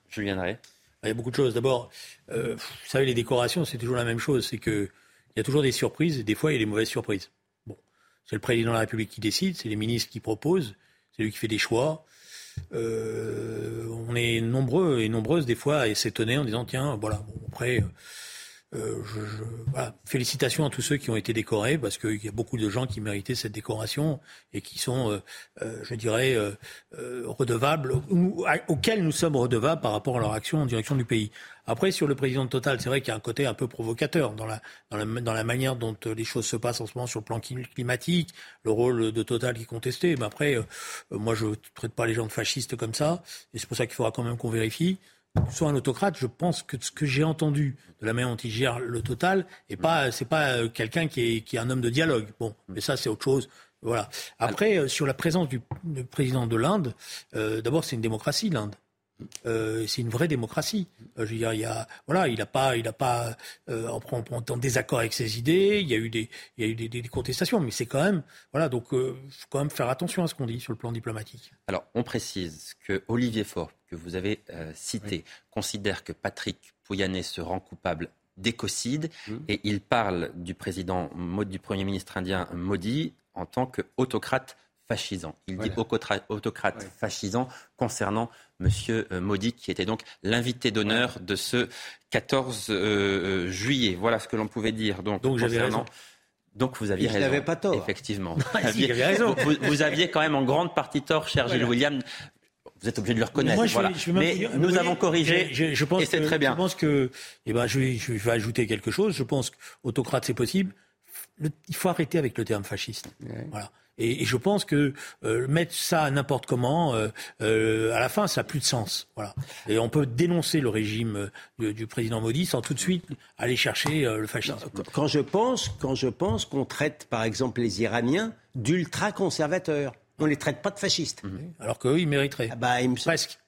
Julien Drey. Il y a beaucoup de choses. D'abord, euh, vous savez, les décorations, c'est toujours la même chose. C'est qu'il y a toujours des surprises et des fois, il y a des mauvaises surprises. Bon, c'est le président de la République qui décide, c'est les ministres qui proposent, c'est lui qui fait des choix. Euh, on est nombreux et nombreuses des fois à s'étonner en disant tiens, voilà, bon, après. Euh, je, voilà. Félicitations à tous ceux qui ont été décorés parce qu'il y a beaucoup de gens qui méritaient cette décoration et qui sont, euh, euh je dirais, euh, redevables, auxquels nous sommes redevables par rapport à leur action en direction du pays. Après, sur le président de Total, c'est vrai qu'il y a un côté un peu provocateur dans la, dans la, dans la manière dont euh, les choses se passent en ce moment sur le plan climatique, le rôle de Total qui est contesté. Mais après, euh, moi, je ne traite pas les gens de fascistes comme ça, et c'est pour ça qu'il faudra quand même qu'on vérifie. soit un autocrate, je pense que ce que j'ai entendu de la manière dont il gère le total, et pas, c'est pas euh, quelqu'un qui est, qui est un homme de dialogue. Bon, mais ça, c'est autre chose. Voilà. Après, euh, sur la présence du, du président de l'Inde, euh, d'abord, c'est une démocratie, l'Inde. Euh, c'est une vraie démocratie. Euh, je veux dire, il y a, voilà, il n'a pas, il a pas, euh, en, en, en, désaccord avec ses idées. Il y a eu des, il y a eu des, des, des contestations, mais c'est quand même, voilà, donc faut quand même faire attention à ce qu'on dit sur le plan diplomatique. Alors, on précise que Olivier Faure, que vous avez cité, oui. considère que Patrick Pouyanné se rend coupable d'écocide mmh. et il parle du président, du premier ministre indien Modi en tant qu'autocrate fascisant. Il voilà. dit autocrate ouais. fascisant concernant M. Modi, qui était donc l'invité d'honneur de ce 14 euh, juillet. Voilà ce que l'on pouvait dire. Donc, donc raison. Donc vous aviez il raison. n'avait pas tort. Effectivement. si, vous, raison. Vous, vous, aviez quand même en grande partie tort, cher voilà. Gilles William. Vous êtes obligé de le reconnaître. Moi, je voilà. vais, je vais Mais dire, nous avons corrigé je, je pense et c'est très bien. Je pense que, eh ben, je vais, je vais ajouter quelque chose. Je pense qu'autocrate, c'est possible. Le, il faut arrêter avec le terme fasciste. Ouais. Voilà. Et, et, je pense que euh, mettre ça n'importe comment, euh, euh, à la fin, ça n'a plus de sens. Voilà. Et on peut dénoncer le régime du, du président Modi sans tout de suite aller chercher euh, le fascisme. Quand je pense, quand je pense qu'on traite, par exemple, les Iraniens d'ultra conservateurs, on les traite pas de fascistes. Mmh. Alors qu'eux, ils mériteraient. Ah bah, il me... Presque.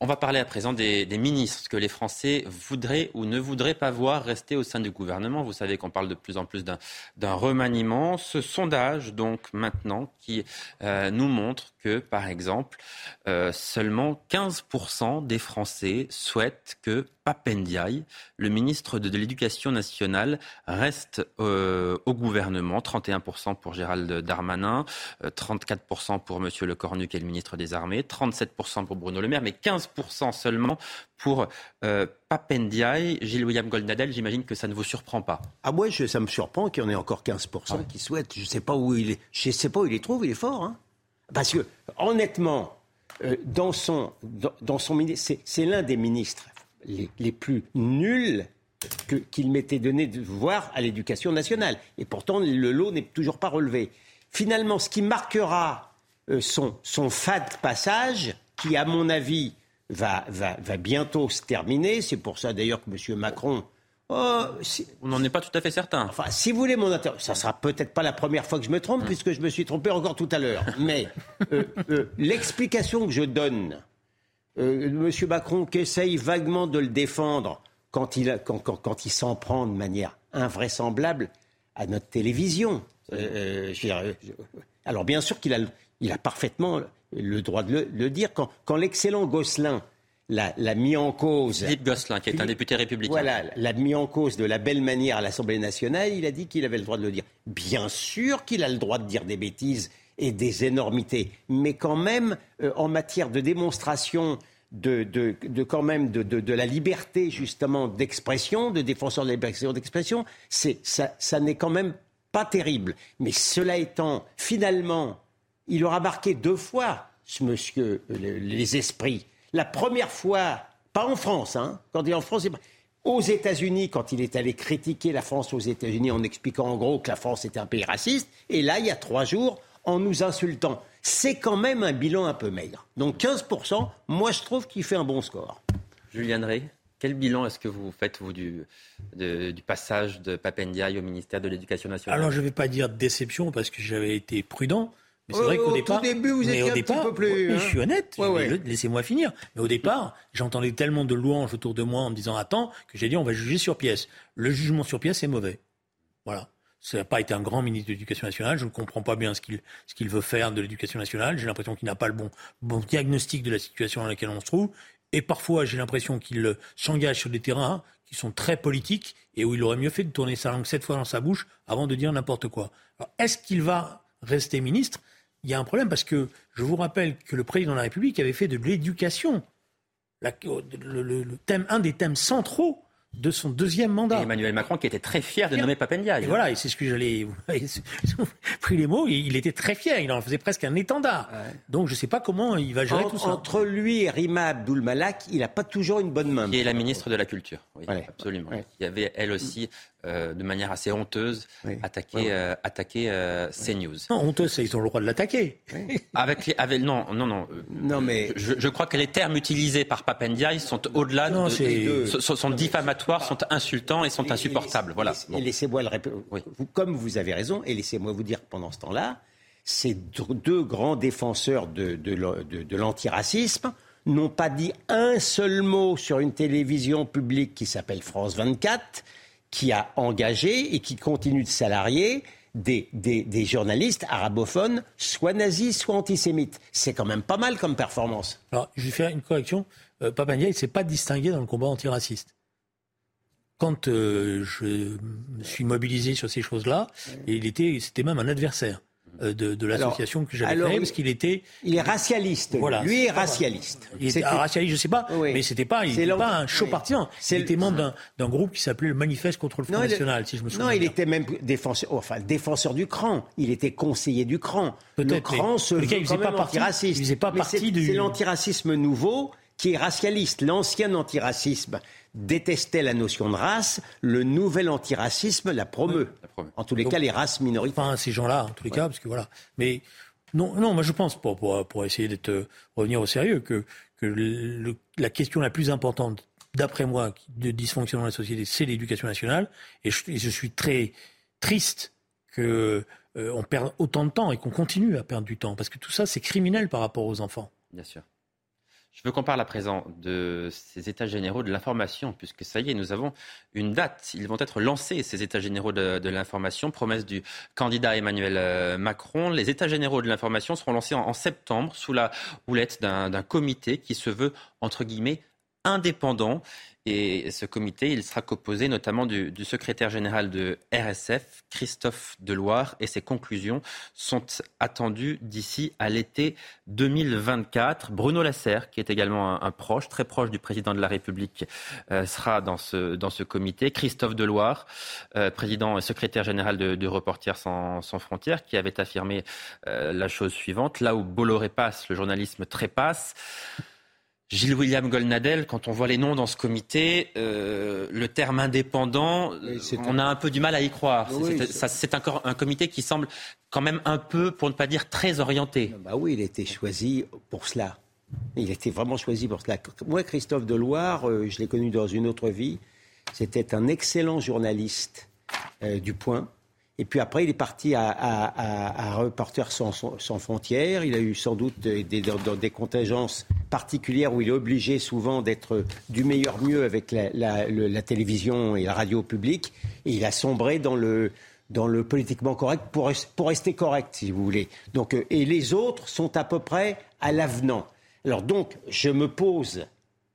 On va parler à présent des, ministres que les Français voudraient ou ne voudraient pas voir rester au sein du gouvernement. Vous savez qu'on parle de plus en plus d'un remaniement. Ce sondage, donc maintenant, qui euh, nous montre que, par exemple, euh, seulement 15% des Français souhaitent que Papendiaï, le ministre de, l'Éducation nationale, reste euh, au gouvernement. 31% pour Gérald Darmanin, 34% pour M. Le Cornu, qui est le ministre des Armées, 37% pour Bruno Le Maire, mais 15% seulement pour euh, Papendiaï. Gilles William Goldnadel, j'imagine que ça ne vous surprend pas. Ah ouais, je, ça me surprend qu'il y en ait encore 15% ouais. qui souhaitent. Je ne sais pas où il est. Je sais pas où il les trouve, il est fort. Hein Parce que, honnêtement, euh, dans son, dans, dans son c'est l'un des ministres les, les, plus nuls qu'il qu m'était donné de voir à l'éducation nationale. Et pourtant, le lot n'est toujours pas relevé. Finalement, ce qui marquera euh, son, son fade passage, qui, à mon avis, va, va, va bientôt se terminer, c'est pour ça d'ailleurs que M. Macron Oh, on n'en est pas tout à fait certain. Enfin, si vous voulez mon interview, ça sera peut-être pas la première fois que je me trompe, mmh. puisque je me suis trompé encore tout à l'heure. Mais euh, euh, l'explication que je donne, M. Macron qui essaye vaguement de le défendre quand il, quand, quand, quand il s'en prend de manière invraisemblable à notre télévision. Euh, alors bien sûr qu'il a, il a parfaitement le droit de le, le dire. Quand, quand l'excellent Gosselin l'a, l'a mis en cause. Philippe Gosselin, qui est un député républicain. Voilà, l'a mis en cause de la belle manière à l'Assemblée nationale, il a dit qu'il avait le droit de le dire. Bien sûr qu'il a le droit de dire des bêtises et des énormités, mais quand même, euh, en matière de démonstration de, de, quand même de, de, la liberté justement d'expression, de défenseur de la liberté d'expression, ça, n'est quand même pas terrible. Mais cela étant, finalement, il aura marqué deux fois, ce monsieur, les, les esprits. La première fois, pas en France, hein, quand il est en France. Aux États-Unis, quand il est allé critiquer la France aux États-Unis en expliquant en gros que la France était un pays raciste, et là, il y a trois jours, en nous insultant. C'est quand même un bilan un peu maigre. Donc 15%, moi je trouve qu'il fait un bon score. Julien Rey, quel bilan est-ce que vous faites, vous, du, de, du passage de Papendiaï au ministère de l'Éducation nationale? Alors je ne vais pas dire déception parce que j'avais été prudent. Mais c'est oh, vrai qu'au départ, début, vous étiez au un départ, petit peu plus. Je suis honnête. Ouais, ouais. Laissez-moi finir. Mais au départ, j'entendais tellement de louanges autour de moi en me disant attends que j'ai dit on va juger sur pièce. Le jugement sur pièce est mauvais. Voilà. Ça n'a pas été un grand ministre de l'Éducation nationale. Je ne comprends pas bien ce qu'il veut faire de l'Éducation nationale. J'ai l'impression qu'il n'a pas le bon diagnostic de la situation dans laquelle on se trouve. Et parfois, j'ai l'impression qu'il s'engage sur des terrains qui sont très politiques et où il aurait mieux fait de tourner sa langue sept fois dans sa bouche avant de dire n'importe quoi. Est-ce qu'il va rester ministre? Il y a un problème parce que je vous rappelle que le président de la République avait fait de l'éducation un des thèmes centraux de son deuxième mandat. Et Emmanuel Macron qui était très fier de nommer Papendiaï. Et voilà, et c'est ce que j'allais... pris les mots, il était très fier, il en faisait presque un étendard. Ouais. Donc je ne sais pas comment il va gérer en, tout ça. Entre lui et Rima Abdul Malak, il n'a pas toujours une bonne main. Qui est la ministre de la Culture, oui, ouais. absolument. Ouais. Il y avait elle aussi euh, de manière assez honteuse attaquer, euh, attaquer euh, CNews. Non, honteuse, ils ont le droit de l'attaquer. Avec, avec non, non, non. non mais je, je, crois que les termes utilisés par Papendiaï sont au-delà de, sont, sont, diffamatoires, sont insultants et sont insupportables. Voilà. Et laissez-moi le oui. Comme vous avez raison, et laissez-moi vous dire pendant ce temps-là, ces deux grands défenseurs de, de, de l'antiracisme n'ont pas dit un seul mot sur une télévision publique qui s'appelle France 24, qui a engagé et qui continue de salarier des, des, journalistes arabophones, soit nazis, soit antisémites. C'est quand même pas mal comme performance. Alors, je vais faire une correction. Euh, il ne s'est pas distingué dans le combat antiraciste. Quand euh, je me suis mobilisé sur ces choses-là, il était, c'était même un adversaire. Euh, de, l'association que j'avais créée, parce qu'il était... Il est racialiste. Voilà. Lui est racialiste. Il était racialiste, je sais pas, mais c'était pas, il n'était pas un chaud partisan. Il était membre d'un groupe qui s'appelait le Manifeste contre le Front National, si je me souviens Non, il était même défenseur, enfin, défenseur du cran. Il était conseiller du cran. Le cran se il faisait pas partie, antiraciste. Il faisait pas partie du... C'est l'antiracisme nouveau qui est racialiste. L'ancien antiracisme détestait la notion de race, le nouvel antiracisme la promeut. En tous les cas, les races minoritaires. Enfin, ces gens-là, en tous les cas, parce que voilà. Mais non, non, moi je pense, pour, pour, essayer d'être euh, revenir au sérieux, que, que la question la plus importante, d'après moi, de dysfonctionnement de la société, c'est l'éducation nationale. Et je, suis très triste que euh, on perde autant de temps et qu'on continue à perdre du temps, parce que tout ça, c'est criminel par rapport aux enfants. Bien sûr. Je veux qu'on parle à présent de ces États généraux de l'information, puisque ça y est, nous avons une date. Ils vont être lancés, ces États généraux de, l'information, promesse du candidat Emmanuel euh, Macron. Les États généraux de l'information seront lancés en, en septembre sous la houlette d'un comité qui se veut, entre guillemets, indépendant et ce comité, il sera composé notamment du, secrétaire général de RSF, Christophe Deloire, et ses conclusions sont attendues d'ici à l'été 2024. Bruno Lasserre, qui est également un, proche, très proche du président de la République, euh, sera dans ce, dans ce comité. Christophe Deloire, euh, président et secrétaire général de, Reporters sans, frontières, qui avait affirmé euh, la chose suivante. Là où Bolloré passe, le journalisme trépasse. Gilles William Golnadel, quand on voit les noms dans ce comité, euh, le terme indépendant, on a un peu du mal à y croire. c'est encore un comité qui semble quand même un peu, pour ne pas dire très orienté. Bah oui, il a été choisi pour cela. Il a été vraiment choisi pour cela. Moi, Christophe Deloire, euh, je l'ai connu dans une autre vie. C'était un excellent journaliste euh, du Point. Et puis après, il est parti à, à, Reporters sans, frontières. Il a eu sans doute des, contingences particulières où il est obligé souvent d'être du meilleur mieux avec la, télévision et la radio publique. Et il a sombré dans le, dans le politiquement correct pour, pour rester correct, si vous voulez. Donc, euh, et les autres sont à peu près à l'avenant. Alors donc, je me pose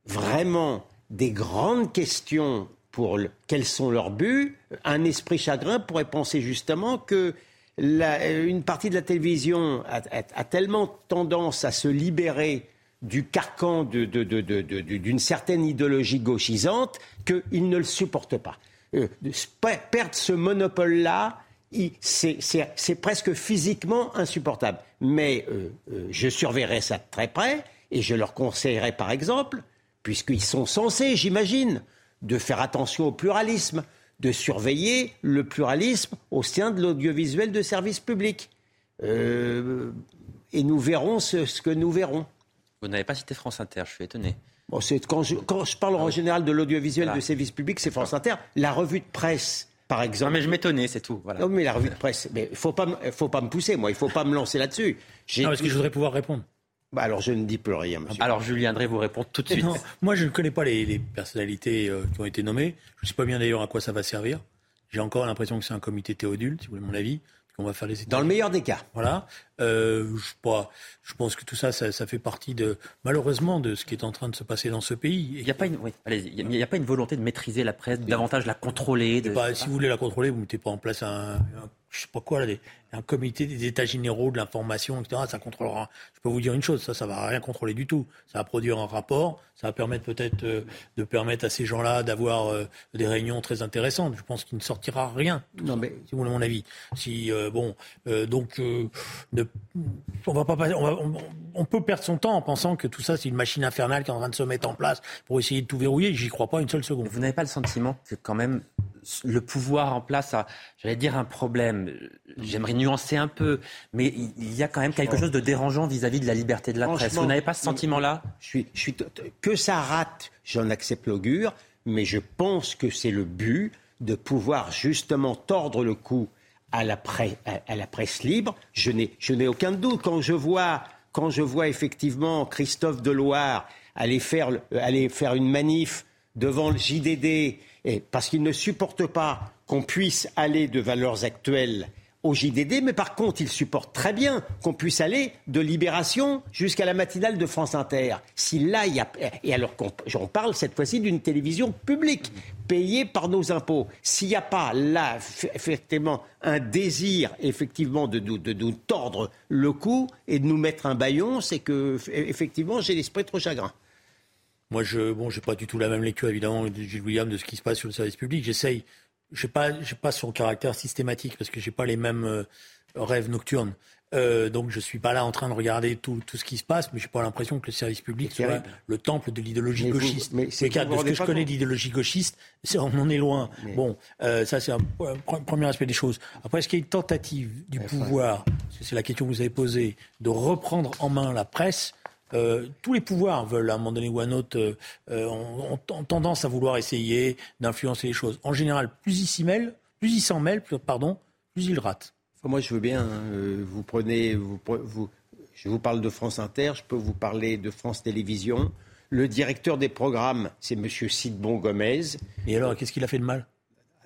vraiment des grandes questions pour quels sont leurs buts, un esprit chagrin pourrait penser justement que une partie de la télévision a, tellement tendance à se libérer du carcan d'une certaine idéologie gauchisante qu'ils ne le supportent pas. Euh, perdre ce monopole-là, c'est presque physiquement insupportable. Mais euh, euh, je surveillerai ça de très près et je leur conseillerais par exemple, puisqu'ils sont censés, j'imagine, de faire attention au pluralisme, de surveiller le pluralisme au sein de l'audiovisuel de service public. Euh, et nous verrons ce, que nous verrons. Vous n'avez pas cité France Inter, je suis étonné. Bon, quand, je, quand, je, parle en général de l'audiovisuel de service public, c'est France Inter. La revue de presse, par exemple. Non, mais je m'étonnais, c'est tout. Voilà. Non, mais la revue de presse, il ne faut pas, faut pas me pousser, moi. Il ne faut pas me lancer là-dessus. Non, parce que je voudrais pouvoir répondre. Bah alors je ne dis plus rien, monsieur. Alors Julien André vous répond tout de suite. moi je ne connais pas les, personnalités euh, qui ont été nommées. Je ne sais pas bien d'ailleurs à quoi ça va servir. J'ai encore l'impression que c'est un comité théodule, si vous voulez mon avis. qu'on va faire les Dans le meilleur des cas. Voilà. Euh, je, pas, je pense que tout ça, ça, fait partie de, malheureusement, de ce qui est en train de se passer dans ce pays. Il n'y a, pas une, il a pas une volonté de maîtriser la presse, davantage la contrôler. De... Bah, si vous voulez la contrôler, vous ne mettez pas en place un, je sais pas quoi, là, un comité des états généraux de l'information, etc. Ça contrôlera. Je peux vous dire une chose, ça, ça va rien contrôler du tout. Ça va produire un rapport, ça va permettre peut-être euh, de permettre à ces gens-là d'avoir euh, des réunions très intéressantes. Je pense qu'il ne sortira rien. Non, mais si vous voulez mon avis. Si euh, bon, donc on va pas, on, on, peut perdre son temps en pensant que tout ça c'est une machine infernale qui est en train de se mettre en place pour essayer de tout verrouiller. J'y crois pas une seule seconde. Vous n'avez pas le sentiment que quand même le pouvoir en place a, j'allais dire, un problème. J'aimerais nuancer un peu, mais il y a quand même quelque chose de dérangeant vis-à-vis de la liberté de la presse. Vous n'avez pas ce sentiment-là? je suis, je suis, Que ça rate, j'en accepte l'augure, mais je pense que c'est le but de pouvoir justement tordre le cou à la, presse, à, la presse libre. Je n'ai aucun doute. Quand je vois, quand je vois effectivement Christophe Deloire aller faire, aller faire une manif devant le JDD, parce qu'il ne supporte pas qu'on puisse aller de valeurs actuelles au JDD, mais par contre, il supporte très bien qu'on puisse aller de Libération jusqu'à la matinale de France Inter. Si là, il y a... Et alors j'en parle cette fois-ci d'une télévision publique, payée par nos impôts. S'il n'y a pas là, effectivement, un désir, effectivement, de, de, nous tordre le cou et de nous mettre un baillon, c'est que, effectivement, j'ai l'esprit trop chagrin. Moi, je bon, j'ai pas du tout la même lecture, évidemment, de Gilles William de ce qui se passe sur le service public. J'essaye je n'ai pas, pas son caractère systématique parce que j'ai pas les mêmes euh, rêves nocturnes. Euh, donc je suis pas là en train de regarder tout, tout ce qui se passe, mais j'ai pas l'impression que le service public soit le temple de l'idéologie gauchiste. mais c'est de ce que je connais d'idéologie gauchiste, on en est loin. Bon, euh, ça c'est un, premier aspect des choses. Après, est-ce qu'il y a une tentative du pouvoir, c'est la question que vous avez posée, de reprendre en main la presse euh, tous les pouvoirs veulent, à un moment donné ou à un autre, euh, euh, ont, tendance à vouloir essayer d'influencer les choses. En général, plus ils s'y mêlent, plus ils s'en mêlent, pardon, plus ils ratent. Moi, je veux bien. Hein, vous prenez, vous, je vous parle de France Inter, je peux vous parler de France Télévisions. Le directeur des programmes, c'est M. Sidbon Gomez. Et alors, qu'est-ce qu'il a fait de mal?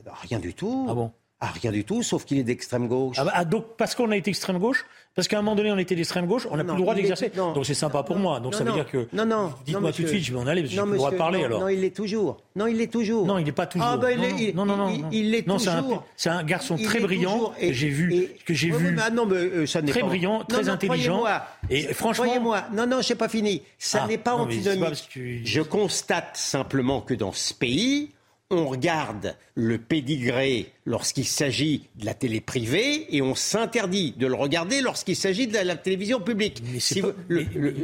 Rien du tout. Ah bon? Ah, rien du tout, sauf qu'il est d'extrême gauche. Ah, bah, ah donc, parce qu'on a été extrême gauche Parce qu'à un moment donné, on était d'extrême gauche, on n'a plus le droit d'exercer. Donc c'est sympa pour moi. Donc ça veut dire que. Non, non. Dites-moi tout de suite, je vais en aller, parce que j'ai le droit de parler alors. Non, il l'est toujours. Non, il l'est toujours. Non, il n'est pas toujours. Ah, bah, il non, non, non, Il l'est toujours. C'est un, garçon très brillant que j'ai vu. Que j'ai vu. non, mais euh, ça n'est Très brillant, très intelligent. Et franchement. Croyez-moi, non, non, je n'ai pas fini. Ça n'est pas antinomique. Je constate simplement que dans ce pays, on regarde le pédigré lorsqu'il s'agit de la télé privée et on s'interdit de le regarder lorsqu'il s'agit de la, télévision publique. Si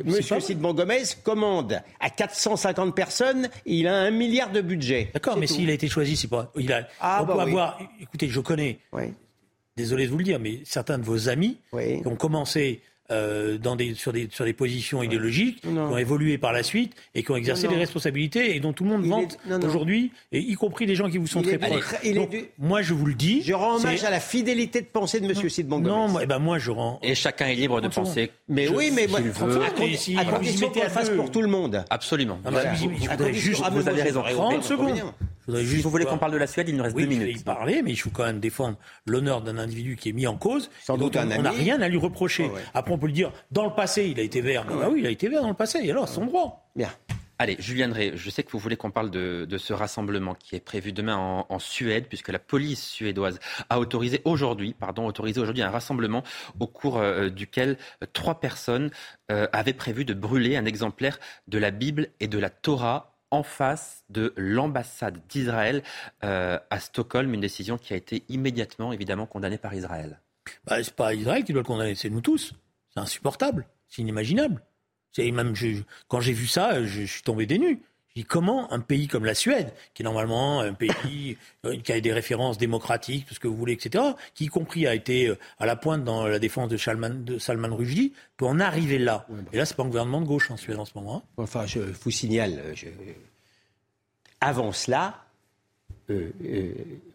Monsieur Sidbon Gomez commande à 450 personnes et il a un milliard de budget. D'accord, mais s'il a été choisi, c'est pas. Il a, ah, on bah peut avoir. Écoutez, je connais. Désolé de vous le dire, mais certains de vos amis qui ont commencé euh, dans des, sur, des, sur des positions idéologiques, qui ont évolué par la suite et qui ont exercé des responsabilités et dont tout le monde vante aujourd'hui, et y compris des gens qui vous sont très proches. Moi, je vous le dis. Je rends hommage à la fidélité de pensée de M. Sidbon Non, moi, eh ben, moi, je rends. Et chacun est libre de penser. Mais oui, mais moi, à condition qu'on fasse pour tout le monde. Absolument. vous, avez raison. 30 secondes. Si vous voulez qu'on parle de la Suède, il nous reste deux minutes. Je vais y parler, mais il faut quand même défendre l'honneur d'un individu qui est mis en cause. Sans doute un On n'a rien à lui reprocher. Après, on peut le dire, dans le passé, il a été vert. Ah oui, il a été vert dans le passé. Et alors, son droit. Bien. Allez, Julien Drey, je sais que vous voulez qu'on parle de, ce rassemblement qui est prévu demain en, Suède, puisque la police suédoise a autorisé aujourd'hui, pardon, autorisé aujourd'hui un rassemblement au cours euh, duquel trois personnes euh, avaient prévu de brûler un exemplaire de la Bible et de la Torah en face de l'ambassade d'Israël euh, à Stockholm, une décision qui a été immédiatement évidemment condamnée par Israël. Bah, n'est pas Israël qui doit le condamner, c'est nous tous. C'est insupportable, c'est inimaginable. C'est même quand j'ai vu ça, je, suis tombé des. Je dis comment un pays comme la Suède, qui est normalement un pays euh, qui a des références démocratiques, tout ce que vous voulez, etc., qui y compris a été euh, à la pointe dans la défense de, de Salman Rushdie, peut en arriver là. Bah. Et là, c'est pas un gouvernement de gauche en Suède en ce moment. Hein. Enfin, je vous signale, je... avant cela, euh,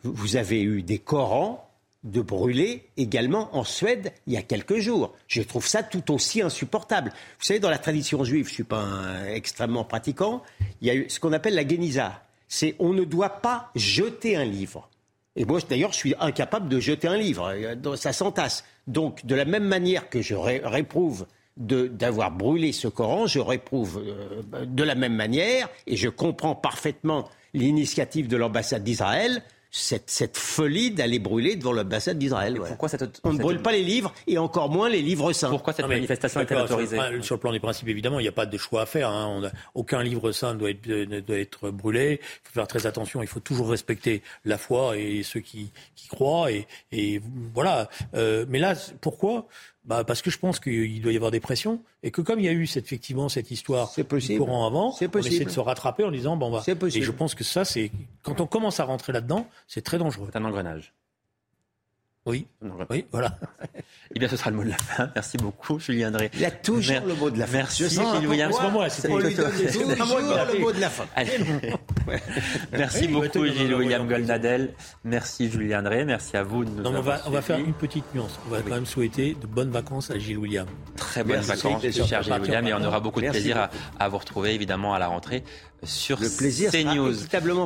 vous avez eu des Corans de brûler également en Suède il y a quelques jours. Je trouve ça tout aussi insupportable. Vous savez, dans la tradition juive, je ne suis pas extrêmement pratiquant, il y a ce qu'on appelle la Geniza. C'est on ne doit pas jeter un livre. Et moi, d'ailleurs, je suis incapable de jeter un livre. Ça s'entasse. Donc, de la même manière que je réprouve d'avoir brûlé ce Coran, je réprouve euh, de la même manière, et je comprends parfaitement l'initiative de l'ambassade d'Israël, cette, cette folie d'aller brûler devant l'ambassade d'Israël. Pourquoi cette, On ne brûle pas les livres et encore moins les livres saints. Pourquoi cette manifestation est autorisée sur, le plan des principes, évidemment, il n'y a pas de choix à faire. Hein. On aucun livre saint doit être, ne doit être brûlé. Il faut faire très attention. Il faut toujours respecter la foi et ceux qui, qui croient. Et, et voilà. Euh, mais là, pourquoi bah parce que je pense qu'il doit y avoir des pressions et que comme il y a eu cette, effectivement cette histoire possible. courant avant, C'est on possible. essaie de se rattraper en disant bon bah. C'est possible. Et je pense que ça c'est quand on commence à rentrer là-dedans, c'est très dangereux. C'est un engrenage. Oui, oui, voilà. Eh bien, ce sera le mot de la fin. Merci beaucoup, Julien Drey. Il a toujours Mer- le mot de la fin. Merci, Je sens Gilles William. pourquoi moi, C'est toujours le mot de la fin. Allez. Merci Oui, beaucoup, Gilles William Goldnadel. Merci, Julien Drey. Merci à vous de nous Non, mais on va, avoir on va faire une petite nuance. On va quand même souhaiter de bonnes vacances à Gilles William. Très bonnes Merci, vacances, plaisir. cher Gilles William, et on aura beaucoup de plaisir à, à vous retrouver, évidemment, à la rentrée sur Le plaisir CNews.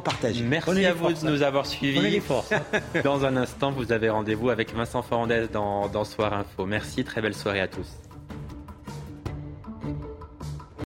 partagé. Merci à vous de nous avoir suivis. Dans un instant, vous avez rendez-vous avec Vincent Fernandez dans, dans Soir Info. Merci, très belle soirée à tous.